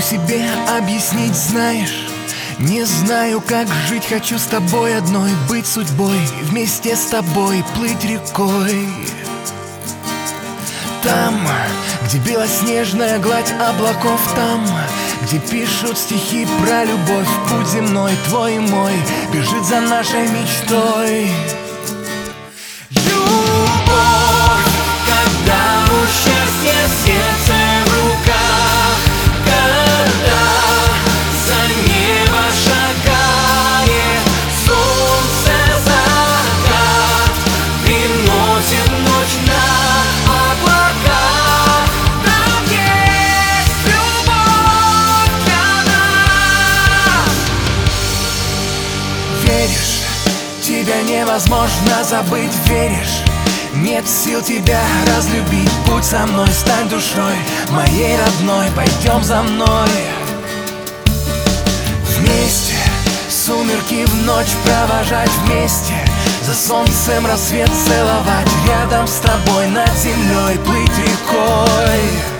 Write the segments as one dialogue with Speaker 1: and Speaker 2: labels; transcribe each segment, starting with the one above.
Speaker 1: себе объяснить, знаешь. Не знаю, как жить, хочу с тобой одной Быть судьбой, вместе с тобой плыть рекой. Там, где белоснежная гладь облаков Там, где пишут стихи про любовь Путь земной, твой и мой, бежит за нашей мечтой невозможно забыть, веришь? Нет сил тебя разлюбить Будь со мной, стань душой моей родной Пойдем за мной Вместе сумерки в ночь провожать вместе За солнцем рассвет целовать Рядом с тобой над землей плыть рекой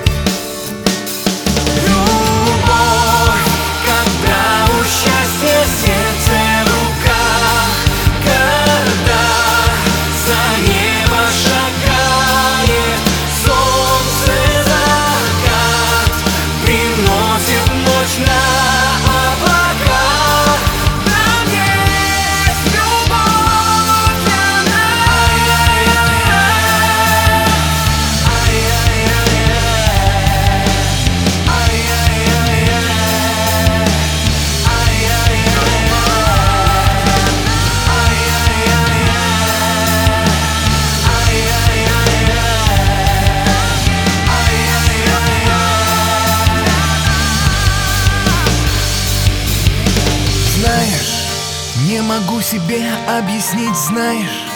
Speaker 1: Не могу себе объяснить, знаешь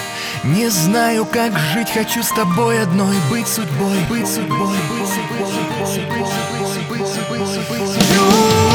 Speaker 1: Не знаю, как жить, хочу с тобой одной Быть судьбой, быть судьбой, быть судьбой, быть судьбой, быть судьбой, быть судьбой, быть судьбой.